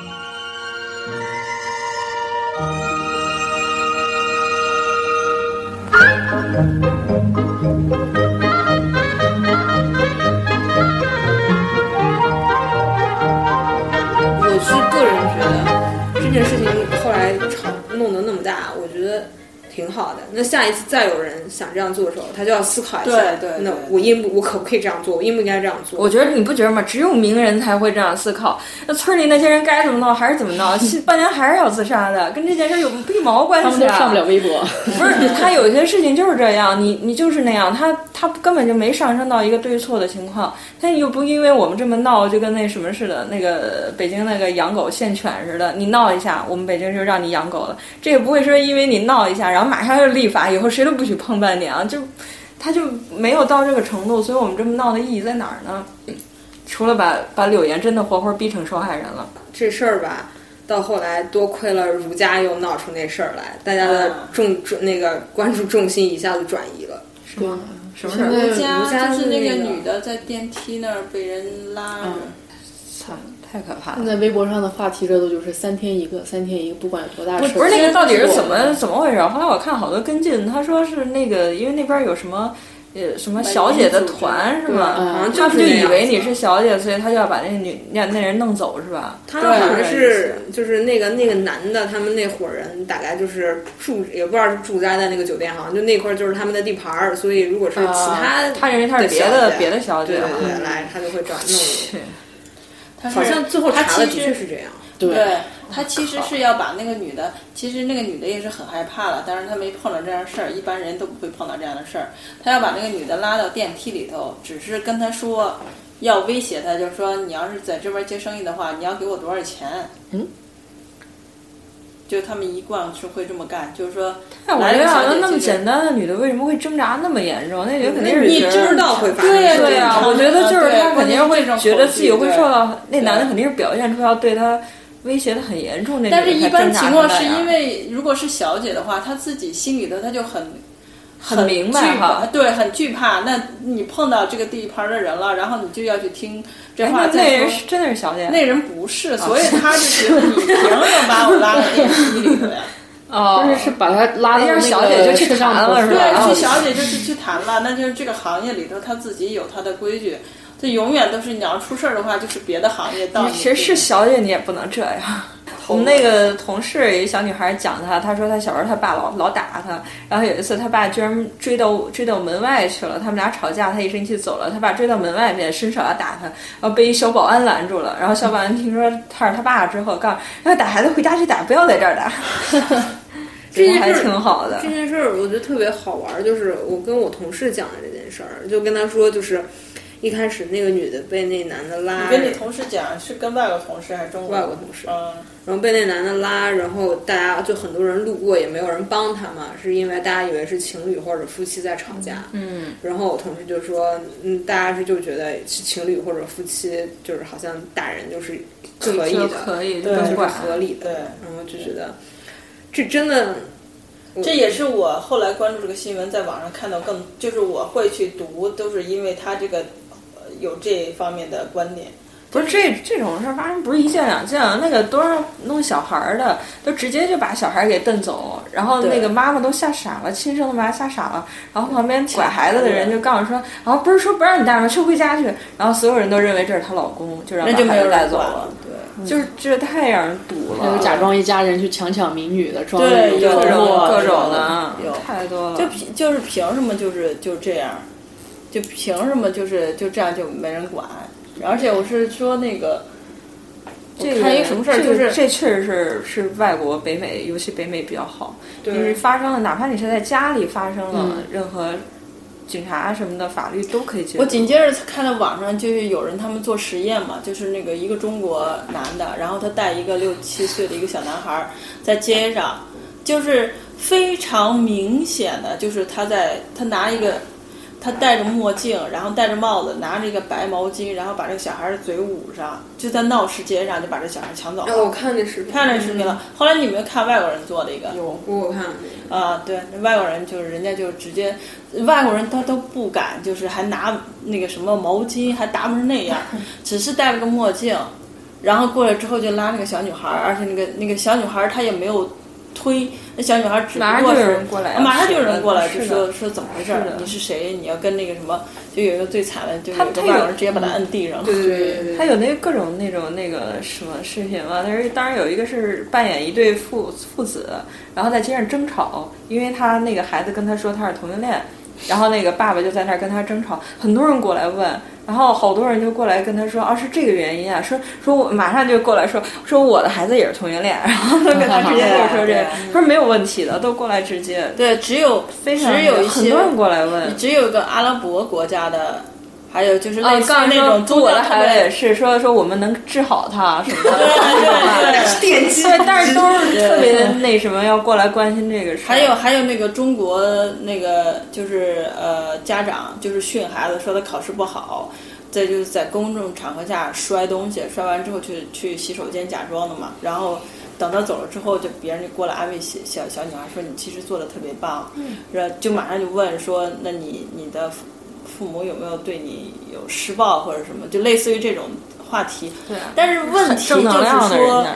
我是个人觉得这件事情后来吵弄得那么大，我觉得挺好的。那下一次再有人想这样做的时候，他就要思考一下，对对对那我应不我可不可以这样做？我应不应该这样做？我觉得你不觉得吗？只有名人才会这样思考。那村里那些人该怎么闹还是怎么闹，半年还是要自杀的，跟这件事有屁毛关系啊！他们都上不了微博。不是，他有些事情就是这样，你你就是那样，他他根本就没上升到一个对错的情况，他又不因为我们这么闹，就跟那什么似的，那个北京那个养狗限犬似的，你闹一下，我们北京就让你养狗了，这也不会说因为你闹一下，然后马上就立法，以后谁都不许碰半年啊，就他就没有到这个程度，所以我们这么闹的意义在哪儿呢？除了把把柳岩真的活活逼成受害人了，这事儿吧，到后来多亏了儒家又闹出那事儿来，大家的重重那个关注重心一下子转移了。是吗？什么事儿？儒儒家家就是那那个个女的在电梯那儿被人拉着，操，太可怕了现！在微博上的话题热度就是三天一个，三天一个，不管有多大事儿。不是那个到底是怎么怎么回事？后来我看好多跟进，他说是那个，因为那边有什么。呃，什么小姐的团是吧？嗯好像他不就就是以为你是小姐，所以他就要把那女那那人弄走是吧？他好像是就是那个那个男的，他们那伙人大概就是住，也不知道是驻扎在那个酒店，好像就那块儿就是他们的地盘儿，所以如果是其他、他认为他是别的别的小姐对对对，来他就会找弄你。他是好像最后他查了，的其实确是这样。对他其实是要把那个女的，其实那个女的也是很害怕了，但是她没碰到这样的事儿，一般人都不会碰到这样的事儿。他要把那个女的拉到电梯里头，只是跟她说，要威胁她，就是说你要是在这边接生意的话，你要给我多少钱？嗯，就他们一贯是会这么干，就是说，但我觉得好像那么简单的女的，为什么会挣扎那么严重？那女的肯定是你知道会发生对事情对啊，我觉得就是对他肯定会觉得自己会受到，那男的肯定是表现出要对她威胁的很严重那种。但是一般情况是因为为如果是小姐的话，她自己心里头她就很。很明白哈对，很惧怕。那你碰到这个地盘的人了，然后你就要去听这话。哎那再说那人是真的是小姐，那人不是，所以他就觉得你凭什么把我拉到电梯里头呀？哦，就是是把他拉到那个小姐就去谈了是吧对，哦去小姐就是去谈了，那就是这个行业里头他自己有他的规矩，这永远都是你要出事儿的话，就是别的行业到你其实是小姐，你也不能这样。我们那个同事有一小女孩讲她，她说她小时候她爸老老打她，然后有一次她爸居然追到追到门外去了，他们俩吵架，她一生气走了，她爸追到门外面伸手要打她，然后被一小保安拦住了，然后小保安听说他是他爸之后，告诉要打孩子回家去打，不要在这儿打。这还件事还挺好的这。件事儿我觉得特别好玩儿，就是我跟我同事讲的这件事儿，就跟他说，就是一开始那个女的被那男的拉，你跟你同事讲是跟外国同事还是中国？外国同事。嗯，然后被那男的拉，然后大家就很多人路过，也没有人帮他嘛，是因为大家以为是情侣或者夫妻在吵架。嗯，然后我同事就说，嗯，大家是就觉得是情侣或者夫妻，就是好像打人就是可以的，可以，对就是合理的。对。然后就觉得这真的，这也是我后来关注这个新闻，在网上看到更，就是我会去读，都是因为他这个呃有这方面的观点。不是这这种事儿发生不是一件两件，那个多少弄小孩儿的，都直接就把小孩儿给蹬走，然后那个妈妈都吓傻了，亲生的妈吓傻了，然后旁边拐孩子的人就告诉说，然后不是说不让你带吗？去回家去，然后所有人都认为这是她老公，就让把孩子那就没有带走了对。就是这太让人堵了，假装一家人去强抢民女的，装对有各种各种有的，有太多了，就凭就是凭什么就是就这样，就凭什么就是就这样就没人管？而且我是说那个，这个我看一个什么事儿，就是这确实是是外国北美，尤其北美比较好，就是发生了，哪怕你是在家里发生了嗯任何警察什么的，法律都可以介入。我紧接着看到网上就是有人他们做实验嘛，就是那个一个中国男的，然后他带一个六七岁的一个小男孩儿在街上，就是非常明显的，就是他在他拿一个。他戴着墨镜，然后戴着帽子，拿着一个白毛巾，然后把这个小孩的嘴捂上，就在闹市街上就把这小孩抢走了。哎，我看那视频，看那视频了。后来你有没有看外国人做的一个？有，我看。啊，对，那外国人就是人家就直接，外国人他都不敢，就是还拿那个什么毛巾，还打扮成那样，只是戴了个墨镜，然后过来之后就拉那个小女孩儿，而且那个那个小女孩儿她也没有推，那小女孩儿只马上就有不过是人过来啊马上就有人过来，就说说怎么回事儿，你是谁？你要跟那个什么，就有一个最惨的，就有一个他他有外国人直接把他摁地上了。对对对他有那个各种那种那个什么视频嘛，但是当然有一个是扮演一对父父子，然后在街上争吵，因为他那个孩子跟他说他是同性恋，然后那个爸爸就在那儿跟他争吵，很多人过来问，然后好多人就过来跟他说，啊是这个原因啊，说说我马上就过来说 说我的孩子也是同性恋，然后他跟他直接跟我说这说没有问题的，都过来直接，对，只有非常只有一些很多人过来问。只有一个阿拉伯国家的，还有就是啊，类似于那种宗教我的孩子也是说说我们能治好他什么的，对对对电击对，但是都是特别那什么，要过来关心这个事。还有还有那个中国那个就是呃家长就是训孩子说他考试不好，再就是在公众场合下摔东西，摔完之后去去洗手间假装的嘛，然后等他走了之后，就别人就过来安慰小小小女孩说你其实做的特别棒，然后就马上就问说那你你的父父母有没有对你有施暴或者什么，就类似于这种话题。对啊，但是问题就是说。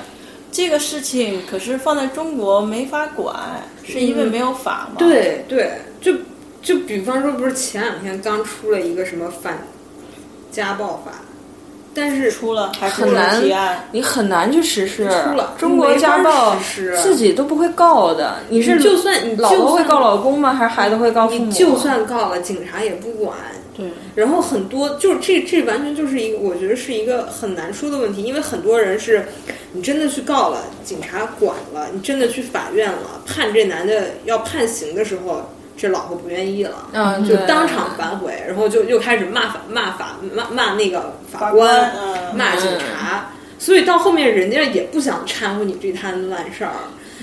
这个事情可是放在中国没法管，是因为没有法吗？对对，就就比方说，不是前两天刚出了一个什么反家暴法，但是出了还是很难。你很难去实施出了。中国家暴自己都不会告的，你是就算你老婆会告老公吗？还是孩子会告父母？你就算告了，警察也不管。对，然后很多就是这这完全就是一个，我觉得是一个很难说的问题，因为很多人是，你真的去告了，警察管了，你真的去法院了，判这男的要判刑的时候，这老婆不愿意了，嗯，就当场反悔，然后就又开始骂法骂法骂骂那个法法官，嗯骂警察，所以到后面人家也不想掺和你这摊烂事儿。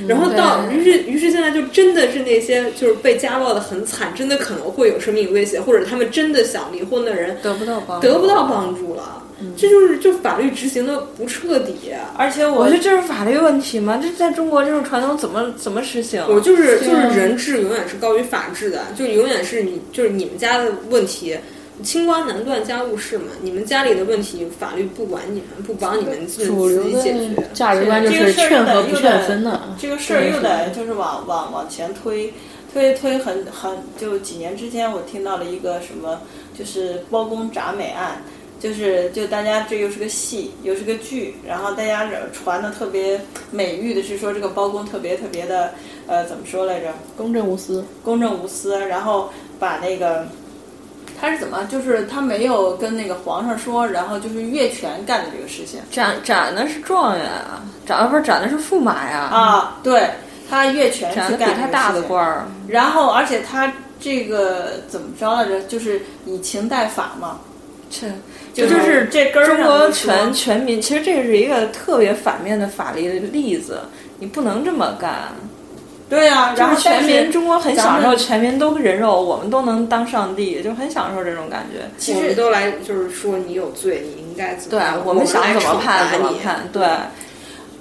然后到，于是于是现在就真的是那些就是被家暴的很惨，真的可能会有生命威胁，或者他们真的想离婚的人得不到帮助，得不到帮助了，这就是就法律执行的不彻底。而且我我觉得这是法律问题吗？这在中国这种传统怎么怎么实行？我就是就是人治永远是高于法治的，就永远是你就是你们家的问题。清官难断家务事嘛，你们家里的问题，法律不管你们，不帮你们自己解决。价值观就是劝和不劝分的。这个事儿又得就是往往往前推，推推很很就几年之前我听到了一个什么，就是包公铡美案。就是就大家这又是个戏，又是个剧，然后大家这传的特别美誉的是说这个包公特别特别的呃怎么说来着？公正无私，公正无私，然后把那个他是怎么，就是他没有跟那个皇上说，然后就是越权干的这个事情斩斩的是状元啊，斩不是斩的是驸马呀，啊，对他越权去干他大的官儿。然后而且他这个怎么着来着，就是以情代法嘛，这就是这根儿中国全全民，其实这是一个特别反面的法律的例子，你不能这么干。对呀、然后全民，中国很享受全民都人肉，我们都能当上帝，就很享受这种感觉。其实都来就是说你有罪，你应该怎么对样？我们想怎么判怎么判，对。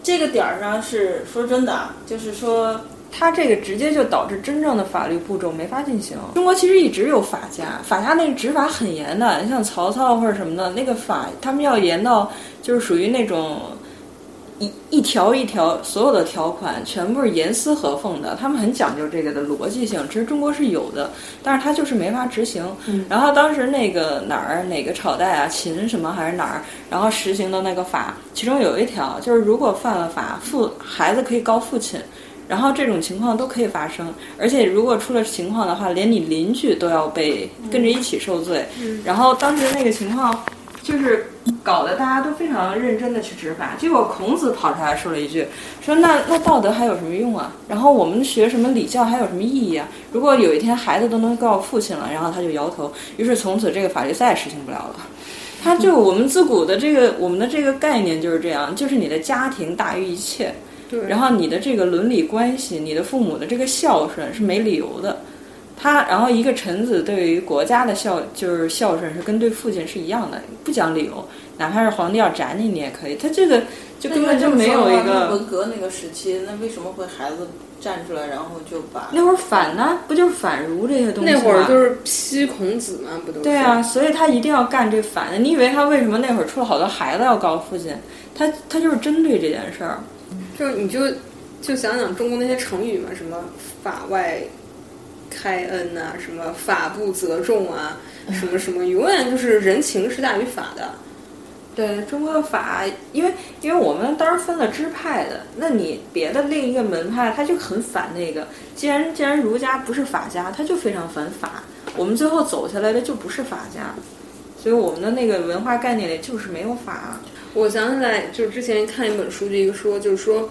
这个点儿上是说真的，啊就是说它这个直接就导致真正的法律步骤没法进行。中国其实一直有法家，法家那个执法很严的，你像曹操或者什么的，那个法他们要严到就是属于那种一一条一条所有的条款全部是严丝合缝的，他们很讲究这个的逻辑性。其实中国是有的，但是它就是没法执行。然后当时那个哪儿哪个朝代啊，秦什么还是哪儿，然后实行的那个法，其中有一条就是如果犯了法，父孩子可以告父亲。然后这种情况都可以发生，而且如果出了情况的话，连你邻居都要被跟着一起受罪。然后当时那个情况就是搞得大家都非常认真的去执法，结果孔子跑出来说了一句，说那那道德还有什么用啊？然后我们学什么礼教还有什么意义啊？如果有一天孩子都能告父亲了，然后他就摇头，于是从此这个法律再也实行不了了。他就我们自古的这个我们的这个概念就是这样，就是你的家庭大于一切。对，然后你的这个伦理关系，你的父母的这个孝顺是没理由的。他，然后一个臣子对于国家的孝就是孝顺是跟对父亲是一样的，不讲理由，哪怕是皇帝要斩你，你也可以。他这个就根本就没有一个文革那个时期，那为什么会孩子站出来，然后就把那会儿反呢，不就是反儒这些东西吗？那会儿就是批孔子嘛，不都是？对啊，所以他一定要干这反的。你以为他为什么那会儿出了好多孩子要告父亲？他他就是针对这件事儿。就你就就想想中国那些成语嘛，什么法外开恩呐、什么法不责众啊，什么什么，永远就是人情是大于法的。对中国的法，因为因为我们当时分了支派的，那你别的另一个门派他就很反那个。既然既然儒家不是法家，他就非常反法。我们最后走下来的就不是法家，所以我们的那个文化概念里就是没有法。我想起来，就是之前看一本书，就一个说，就是说，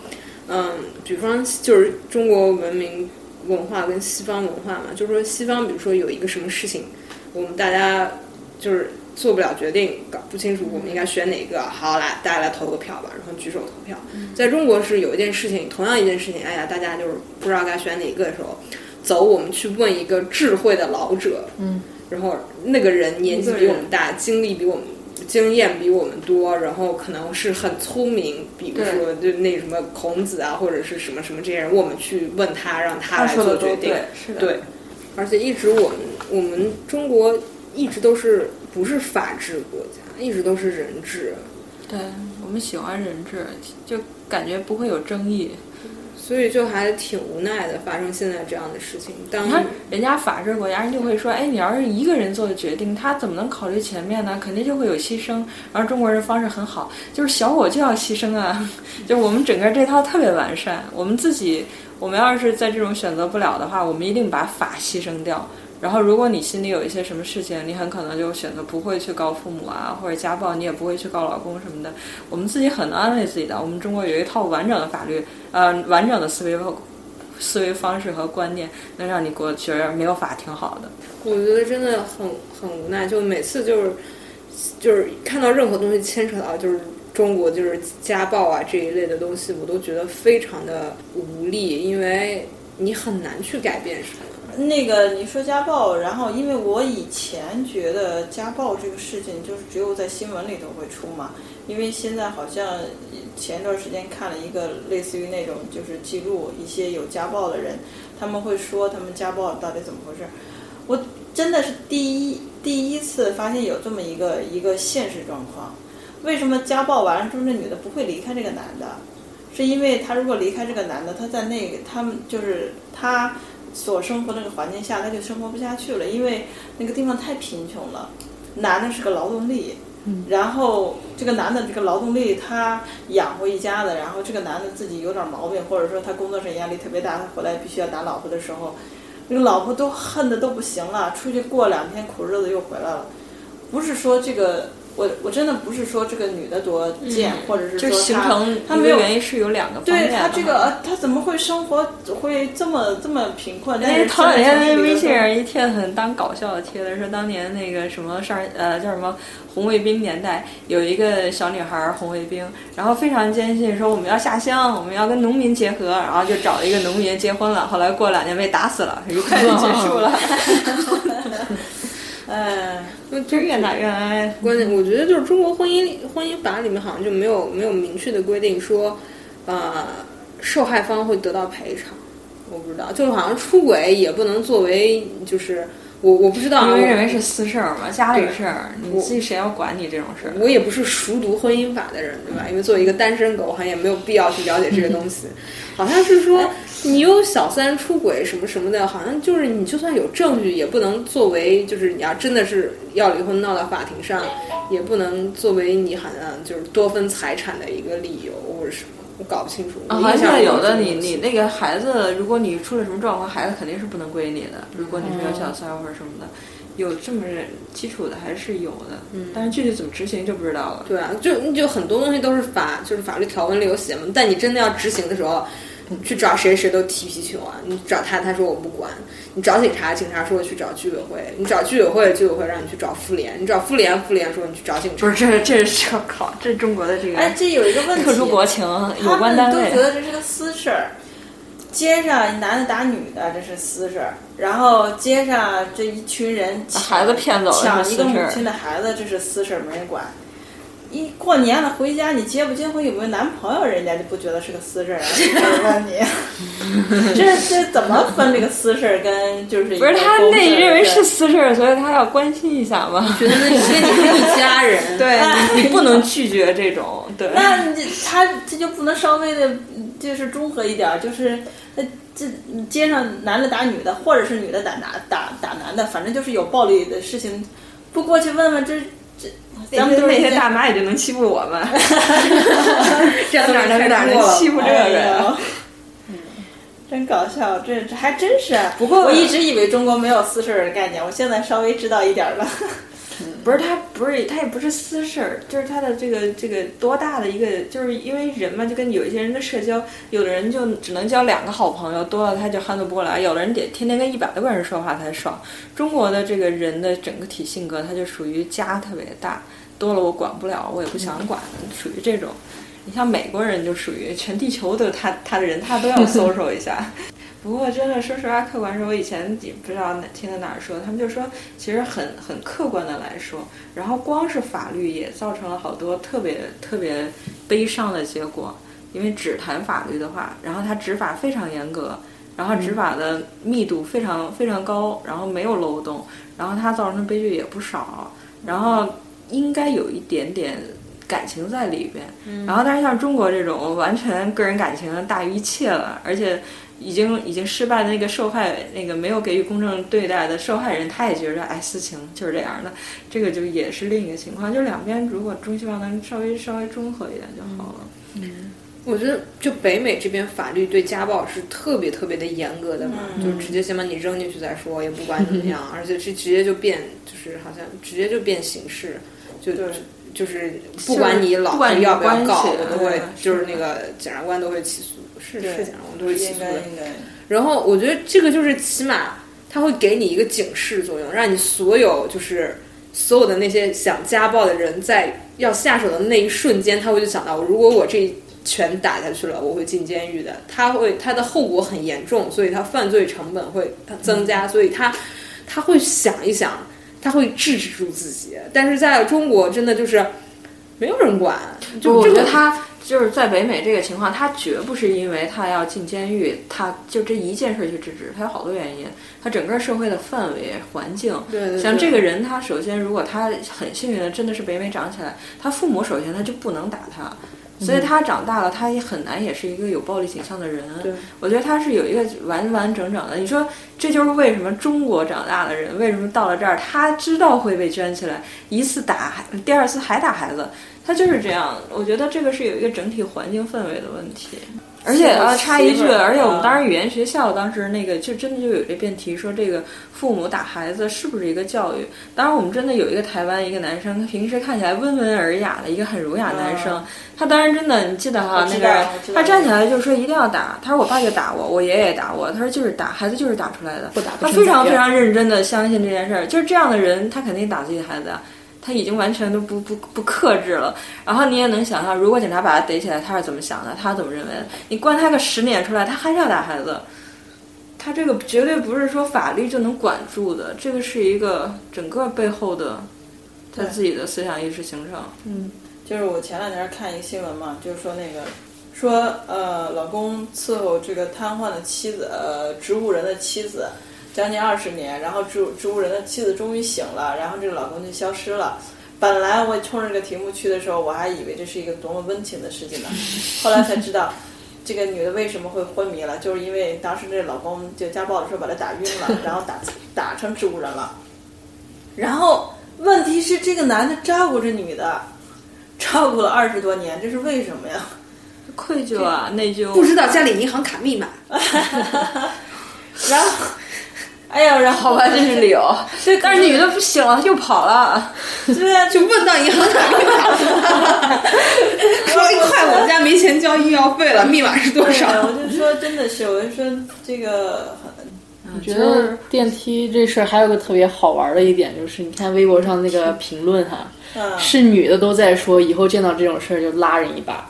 嗯，比方就是中国文明文化跟西方文化嘛，就是说西方，比如说有一个什么事情，我们大家就是做不了决定，搞不清楚我们应该选哪个，好来，大家来投个票吧，然后举手投票。在中国是有一件事情，同样一件事情，哎呀，大家就是不知道该选哪个的时候，走，我们去问一个智慧的老者，嗯，然后那个人年纪比我们大，经历比我们。经验比我们多，然后可能是很聪明，比如说就那什么孔子啊，或者是什么什么这些人，我们去问他，让他来做决定。是的，对。而且一直我们我们中国一直都是不是法治国家，一直都是人治。对我们喜欢人治，就感觉不会有争议。所以就还挺无奈的，发生现在这样的事情。当你看人家法治国家，人就会说：“哎，你要是一个人做的决定，他怎么能考虑前面呢？肯定就会有牺牲。”而中国人方式很好，就是小我就要牺牲啊！就我们整个这套特别完善。我们自己，我们要是在这种选择不了的话，我们一定把法牺牲掉。然后，如果你心里有一些什么事情，你很可能就选择不会去告父母啊，或者家暴，你也不会去告老公什么的。我们自己很能安慰自己的。我们中国有一套完整的法律，呃，完整的思维思维方式和观念，能让你过觉得没有法挺好的。我觉得真的很很无奈，就每次就是就是看到任何东西牵扯到就是中国就是家暴啊这一类的东西，我都觉得非常的无力，因为你很难去改变什么。那个你说家暴，然后因为我以前觉得家暴这个事情就是只有在新闻里头会出嘛，因为现在好像前一段时间看了一个类似于那种就是记录一些有家暴的人，他们会说他们家暴到底怎么回事。我真的是第一第一次发现有这么一个一个现实状况，为什么家暴完了之后那女的不会离开这个男的？是因为他如果离开这个男的，他在那个他们就是他。所生活那个环境下，他就生活不下去了，因为那个地方太贫穷了。男的是个劳动力，然后这个男的这个劳动力他养活一家子，然后这个男的自己有点毛病，或者说他工作上压力特别大，他回来必须要打老婆的时候，那个老婆都恨的都不行了，出去过两天苦日子又回来了。不是说这个。我我真的不是说这个女的多贱，或者是说她她没有原因是有两个方面。对她这个她怎么会生活会这么这么贫困？但是头两天那微信上一贴很当搞笑的贴的，说当年那个什么上呃叫什么红卫兵年代，有一个小女孩红卫兵，然后非常坚信说我们要下乡，我们要跟农民结合，然后就找了一个农民结婚了，后来过两年被打死了，愉快就结束了。哎，就越打越挨。关键我觉得就是中国婚姻婚姻法里面好像就没有没有明确的规定说，呃，受害方会得到赔偿。我不知道，就是好像出轨也不能作为就是我我不知道，因为认为是私事儿嘛，家里事儿，你自己谁要管你这种事儿？我也不是熟读婚姻法的人，对吧？因为作为一个单身狗，好像也没有必要去了解这些东西。好像是说。你有小三出轨什么什么的，好像就是你就算有证据，也不能作为就是你要真的是要离婚闹到法庭上，也不能作为你好像就是多分财产的一个理由或者什么，我搞不清楚。好像有的你你那个孩子，如果你出了什么状况，孩子肯定是不能归你的。如果你是有小三或者什么的，有这么基础的还是有的。嗯，但是具体怎么执行就不知道了。对啊，就就很多东西都是法，就是法律条文里有写嘛，但你真的要执行的时候。你去找谁，谁都踢皮球啊！你找他，他说我不管；你找警察，警察说我去找居委会；你找居委会，居委会让你去找妇联；你找妇联，妇联说你去找警察。不是，这这是要靠，这是中国的这个。哎，这有一个问题，特殊国情，有关单位都觉得这是个私事儿。街上男的打女的，这是私事儿；然后街上这一群人把孩子骗走，抢一个母亲的孩子，这是私事儿，没人管。一过年了回家，你结不结婚有没有男朋友，人家就不觉得是个私事儿啊？你，这这怎么分这个私事儿跟就是不是他那认为是私事儿，所以他要关心一下嘛。觉得那你跟你是一家人，对你，你不能拒绝这种。对，那他他这就不能稍微的，就是中和一点儿，就是他这街上男的打女的，或者是女的打打打打男的，反正就是有暴力的事情，不过去问问这这，咱们那些大妈也就能欺负我们，这样哪能哪能欺负这哎个？呀真搞笑，这这还真是。啊不过我一直以为中国没有私事儿的概念，我现在稍微知道一点儿了。不是他，不是他也不是私事儿，就是他的这个这个多大的一个，就是因为人嘛，就跟有一些人的社交，有的人就只能交两个好朋友，多了他就 handle 不过来，有的人得天天跟一百多个人说话才爽。中国的这个人的整个体性格，他就属于家特别大，多了我管不了，我也不想管，属于这种。你像美国人就属于全地球都他他的人，他都要 social 一下。不过真的，说实话，客观说，我以前也不知道哪听到哪儿说，他们就说，其实很很客观的来说，然后光是法律也造成了好多特别特别悲伤的结果，因为只谈法律的话，然后它执法非常严格，然后执法的密度非常非常高，然后没有漏洞，然后它造成的悲剧也不少，然后应该有一点点。感情在里边，然后但是像中国这种完全个人感情大于一切了，而且已经已经失败的那个受害那个没有给予公正对待的受害人，他也觉得哎私情就是这样的，这个就也是另一个情况，就两边如果中西方能稍微稍微中和一点就好了。嗯我觉得就北美这边法律对家暴是特别特别的严格的嘛，就直接先把你扔进去再说，也不管怎么样，而且是直接就变，就是好像直接就变形式，就对。就是不管你老婆要不要告，我都会嗯就是那个检察官都会起诉，是是这样，我们都会起应诉的。应该。然后我觉得这个就是起码它会给你一个警示作用，让你所有就是所有的那些想家暴的人在要下手的那一瞬间，他会就想到，如果我这一拳打下去了，我会进监狱的。他会他的后果很严重，所以他犯罪成本会增加，所以他他会想一想，他会制止住自己。但是在中国，真的就是没有人管，就我这个觉得他就是在北美这个情况，他绝不是因为他要进监狱，他就这一件事去制止，他有好多原因。他整个社会的氛围环境，对对像这个人，他首先如果他很幸运的真的是北美长起来，他父母首先他就不能打他。所以他长大了，他也很难也是一个有暴力倾向的人。我觉得他是有一个完完整整的。你说这就是为什么中国长大的人，为什么到了这儿，他知道会被圈起来，一次打，第二次还打孩子，他就是这样。我觉得这个是有一个整体环境氛围的问题。而且啊，插一句，而且我们当时语言学校当时那个就真的就有这辩题，说这个父母打孩子是不是一个教育？当然，我们真的有一个台湾一个男生，他平时看起来温文尔雅的一个很儒雅男生，他当然真的，你记得哈，那个他站起来就说一定要打，他说我爸就打我，我爷爷也打我，他说就是打，孩子就是打出来的，不打他非常非常认真的相信这件事儿，就是这样的人，他肯定打自己的孩子啊。他已经完全都不不不克制了，然后你也能想象，如果警察把他逮起来，他是怎么想的？他怎么认为？你关他个十年出来，他还是要打孩子。他这个绝对不是说法律就能管住的，这个是一个整个背后的他自己的思想意识形成。嗯就是我前两天看一个新闻嘛，就是说那个说呃，老公伺候这个瘫痪的妻子，呃，植物人的妻子将近二十年，然后植植物人的妻子终于醒了，然后这个老公就消失了。本来我冲着这个题目去的时候，我还以为这是一个多么温情的事情呢，后来才知道。这个女的为什么会昏迷了？就是因为当时这老公就家暴的时候把她打晕了，然后打打成植物人了。然后问题是这个男的照顾这女的，照顾了二十多年，这是为什么呀？愧疚啊，内疚。不知道家里银行卡密码，然后，哎呀，然后好吧，这是理由。对，但是女的不醒了，她就跑了。对啊，就问到银行卡密码，说一快，我们家没钱交医药费了，密码是多少？我就说真的是，我就说这个我觉得电梯这事儿还有个特别好玩的一点，就是你看微博上那个评论哈，嗯是女的都在说以后见到这种事儿就拉人一把，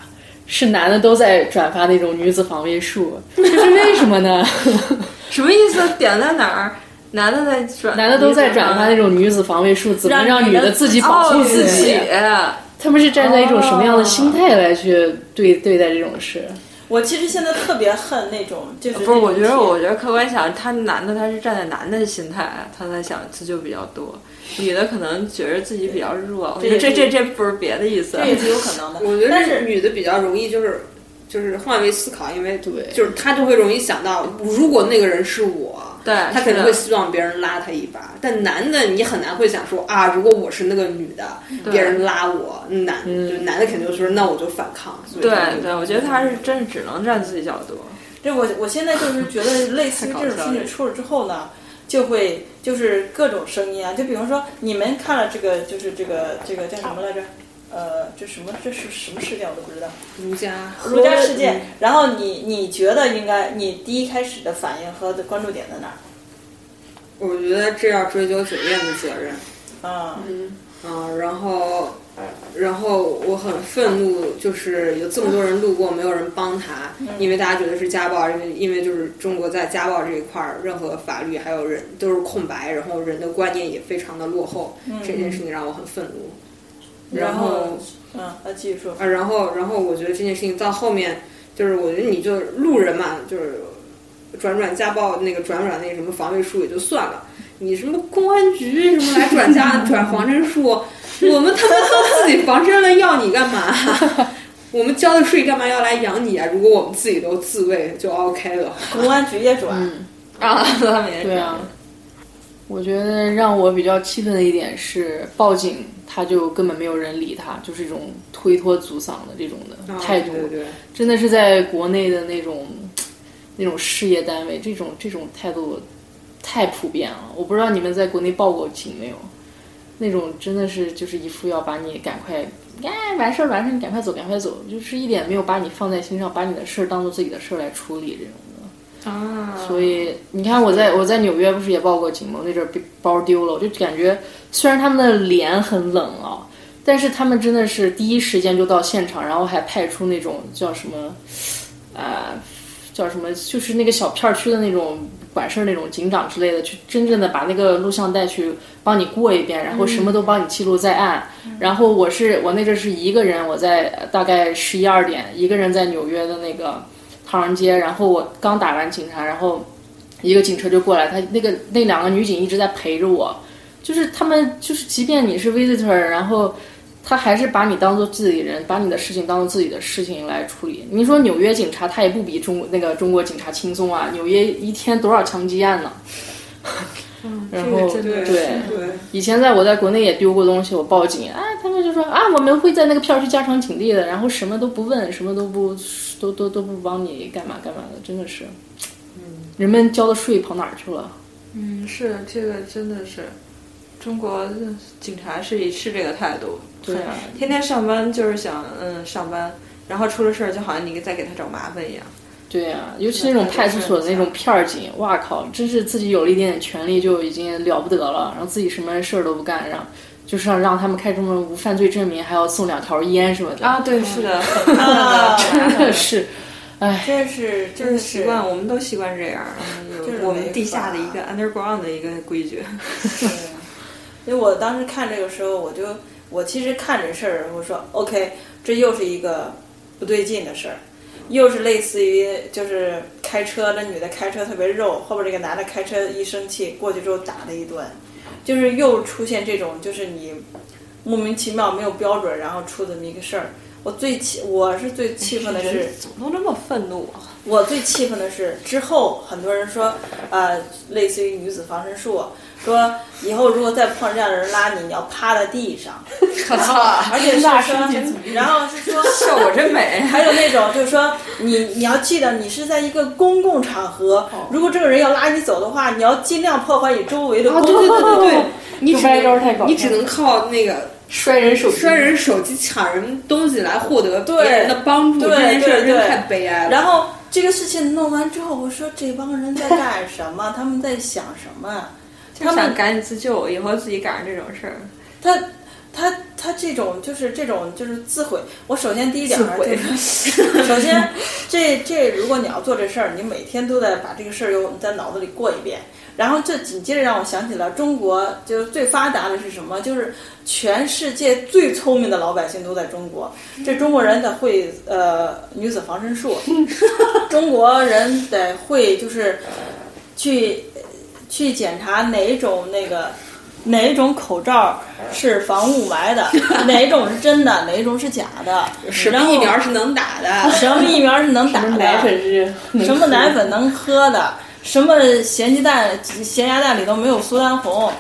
是男的都在转发那种女子防卫术，这是为什么呢？什么意思？点在哪儿？男的在转，男的都在转发那种女子防卫术，怎么让女的自己保护自己？哦他们是站在一种什么样的心态来去对对待这种事？我其实现在特别恨那种，就是不是，我觉得，我觉得客观想，他男的他是站在男的心态，他在想自救比较多，女的可能觉得自己比较弱。我觉得这这这不是别的意思这，也是有可能的。我觉得但是女的比较容易就是就是换位思考，因为对就是他就会容易想到，如果那个人是我，对，他肯定会希望别人拉他一把。但男的你很难会想说啊，如果我是那个女的，别人拉我，男嗯就男的肯定就说那我就反抗。所以对对，我觉得他是真是只能站自己角度。这我我现在就是觉得，类似于这种事情出了之后呢，就会就是各种声音啊，就比方说你们看了这个，就是这个这个叫什么来着？呃，这什么这是什么事件我都不知道，儒家儒家事件。然后你你觉得应该你第一开始的反应和关注点在哪儿？我觉得这要追究酒店的责任。啊、嗯，然后，然后我很愤怒，就是有这么多人路过，没有人帮他，因为大家觉得是家暴，因为因为就是中国在家暴这一块儿，任何法律还有人都是空白，然后人的观念也非常的落后，这件事情让我很愤怒。然后，嗯，那继续说。啊，然后，然后我觉得这件事情到后面，就是我觉得你就路人嘛，就是转转家暴那个转转那个什么防卫术也就算了，你什么公安局什么来转家 转防身术，我们他妈都自己防身了，要你干嘛？我们交的税干嘛要来养你啊？如果我们自己都自卫就 OK 了。公安局也转，啊，他们也对啊，我觉得让我比较气愤的一点是，报警他就根本没有人理他，就是一种推脱阻搡的这种的态度，对对对，真的是在国内的那种那种事业单位，这种这种态度太普遍了。我不知道你们在国内报过警没有？那种真的是就是一副要把你赶快，哎，完事儿完事儿，你赶快走，赶快走，就是一点没有把你放在心上，把你的事儿当做自己的事儿来处理这种的。啊，所以你看，我在我在纽约不是也报过警吗？那阵儿被包丢了，我就感觉虽然他们的脸很冷啊，但是他们真的是第一时间就到现场，然后还派出那种叫什么，啊、叫什么，就是那个小片区的那种管事儿那种警长之类的，去真正的把那个录像带去帮你过一遍，然后什么都帮你记录在案。然后我是我那阵儿是一个人，我在大概十一二点，一个人在纽约的那个唐人街，然后我刚打完警察，然后一个警车就过来，他那个那两个女警一直在陪着我，就是他们就是即便你是 visitor，然后他还是把你当做自己人，把你的事情当做自己的事情来处理。你说纽约警察他也不比中那个中国警察轻松啊，纽约一天多少枪击案呢？然后对对，以前在我在国内也丢过东西，我报警，啊，他们就说啊，我们会在那个片儿区加强警力的，然后什么都不问，什么都不都都都不帮你干嘛干嘛的，真的是，嗯人们交的税跑哪儿去了？嗯，是这个真的是，中国警察是是这个态度，对啊，天天上班就是想嗯上班，然后出了事儿就好像你在给他找麻烦一样。对呀、尤其那种派出所的那种片儿警，哇靠，真是自己有了一点点权利就已经了不得了，然后自己什么事儿都不干，然后就是让让他们开这么无犯罪证明，还要送两条烟什么的，啊，对，是的，啊，真的是，哎，真是就是。习惯，我们都习惯这样，就是。我们地下的一个 underground 的一个规矩。因为我当时看这个时候，我就我其实看这事儿，我说 OK，这又是。一个不对劲的事儿，又是类似于就是开车，那女的开车特别肉，后边这个男的开车一生气过去之后打了一顿，就是又出现这种就是你莫名其妙没有标准，然后出这么一个事儿。我最气，我是最气愤的是，怎么都那么愤怒啊？我最气愤的是之后很多人说，呃，类似于女子防身术，说以后如果再碰上这样的人拉你，你要趴在地上，我操，而且是说 然后是说。效果真美。还有那种就是说，你你要记得，你是在一个公共场合，哦如果这个人要拉你走的话，你要尽量破坏你周围的对对对对对，你这只能你只能靠那个摔人手机，摔人手机、抢人东西来获得别对人的帮助，这件事真太悲哀了。然后这个事情弄完之后，我说这帮人在干什么？他们在想什么？他们想赶紧自救，以后自己赶上这种事儿。他他他这种就是这种就是自毁。我首先第一点儿自毁就是，首先这这如果你要做这事儿，你每天都在把这个事儿又在脑子里过一遍，然后这紧接着让我想起了中国，就是最发达的是什么？就是全世界最聪明的老百姓都在中国。这中国人得会呃女子防身术，中国人得会就是去去检查哪种那个哪种口罩是防雾霾的，哪种是真的，哪种是假的，什么疫苗是能打的？什么疫苗是能打的，奶粉是什么奶粉能喝的，什么咸鸡蛋、咸鸭蛋里头没有苏丹红，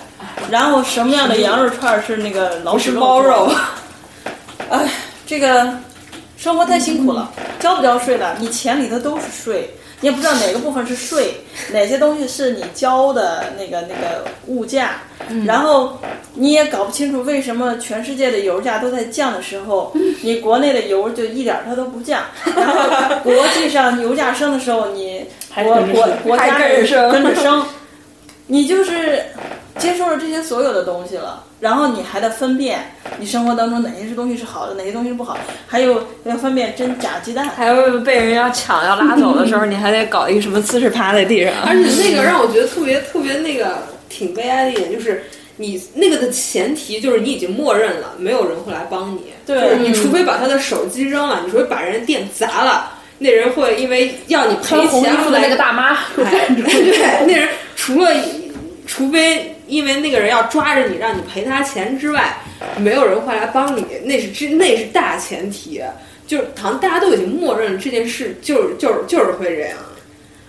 然后什么样的羊肉串是那个老鼠是猫肉？哎，这个生活太辛苦了，交不交税的，你钱里头都是税，你也不知道哪个部分是税，哪些东西是你交的那个那个物价，然后你也搞不清楚为什么全世界的油价都在降的时候，你国内的油就一点儿它都不降，然后国际上油价升的时候，你 国国国家跟着升，你就是接受了这些所有的东西了，然后你还得分辨你生活当中哪些是东西是好的，哪些东西是不好，还有要分辨真假鸡蛋。还有被人要抢要拉走的时候，你还得搞一个什么姿势趴在地上。而且那个让我觉得特别特别那个挺悲哀的一点就是。你那个的前提就是你已经默认了，没有人会来帮你。对就是你除非把他的手机扔了，你除非把人店砸了，那人会因为要你赔钱来服的那个大妈哎。对，那人除了除非因为那个人要抓着你让你赔他钱之外，没有人会来帮你，那是之那是大前提。就是好像大家都已经默认了这件事，就是就是就是会这样。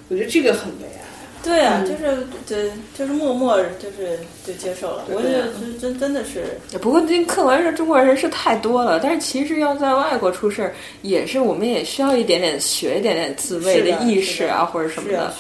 我觉得这个很悲哀。对啊，就是对，就是默默就是就接受了。我觉得真真真的是，不过这客观上中国人是太多了，但是其实要在外国出事儿，也是我们也需要一点点学一点点自卫的意识啊，或者什么的。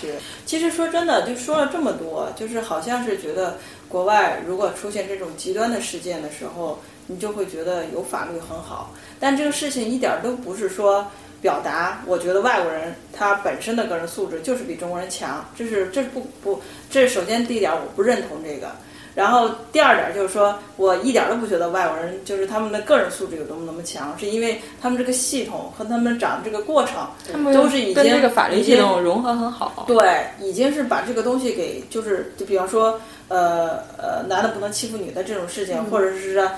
其实说真的，就说了这么多，就是好像是觉得国外如果出现这种极端的事件的时候，你就会觉得有法律很好。但这个事情一点儿都不是说表达，我觉得外国人他本身的个人素质就是比中国人强，这是这是不不，这是首先第一点，我不认同这个。然后第二点就是说，我一点都不觉得外国人就是他们的个人素质有多么那么强，是因为他们这个系统和他们长这个过程他们都是已经跟这个法律系统融合很好。对，已经是把这个东西给，就是就比方说，呃呃，男的不能欺负女的这种事情，或者是说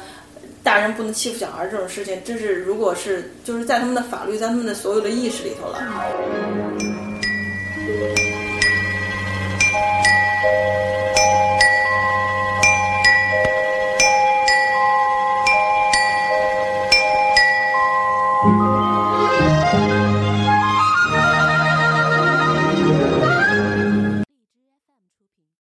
大人不能欺负小孩这种事情，这是如果是就是在他们的法律，在他们的所有的意识里头了。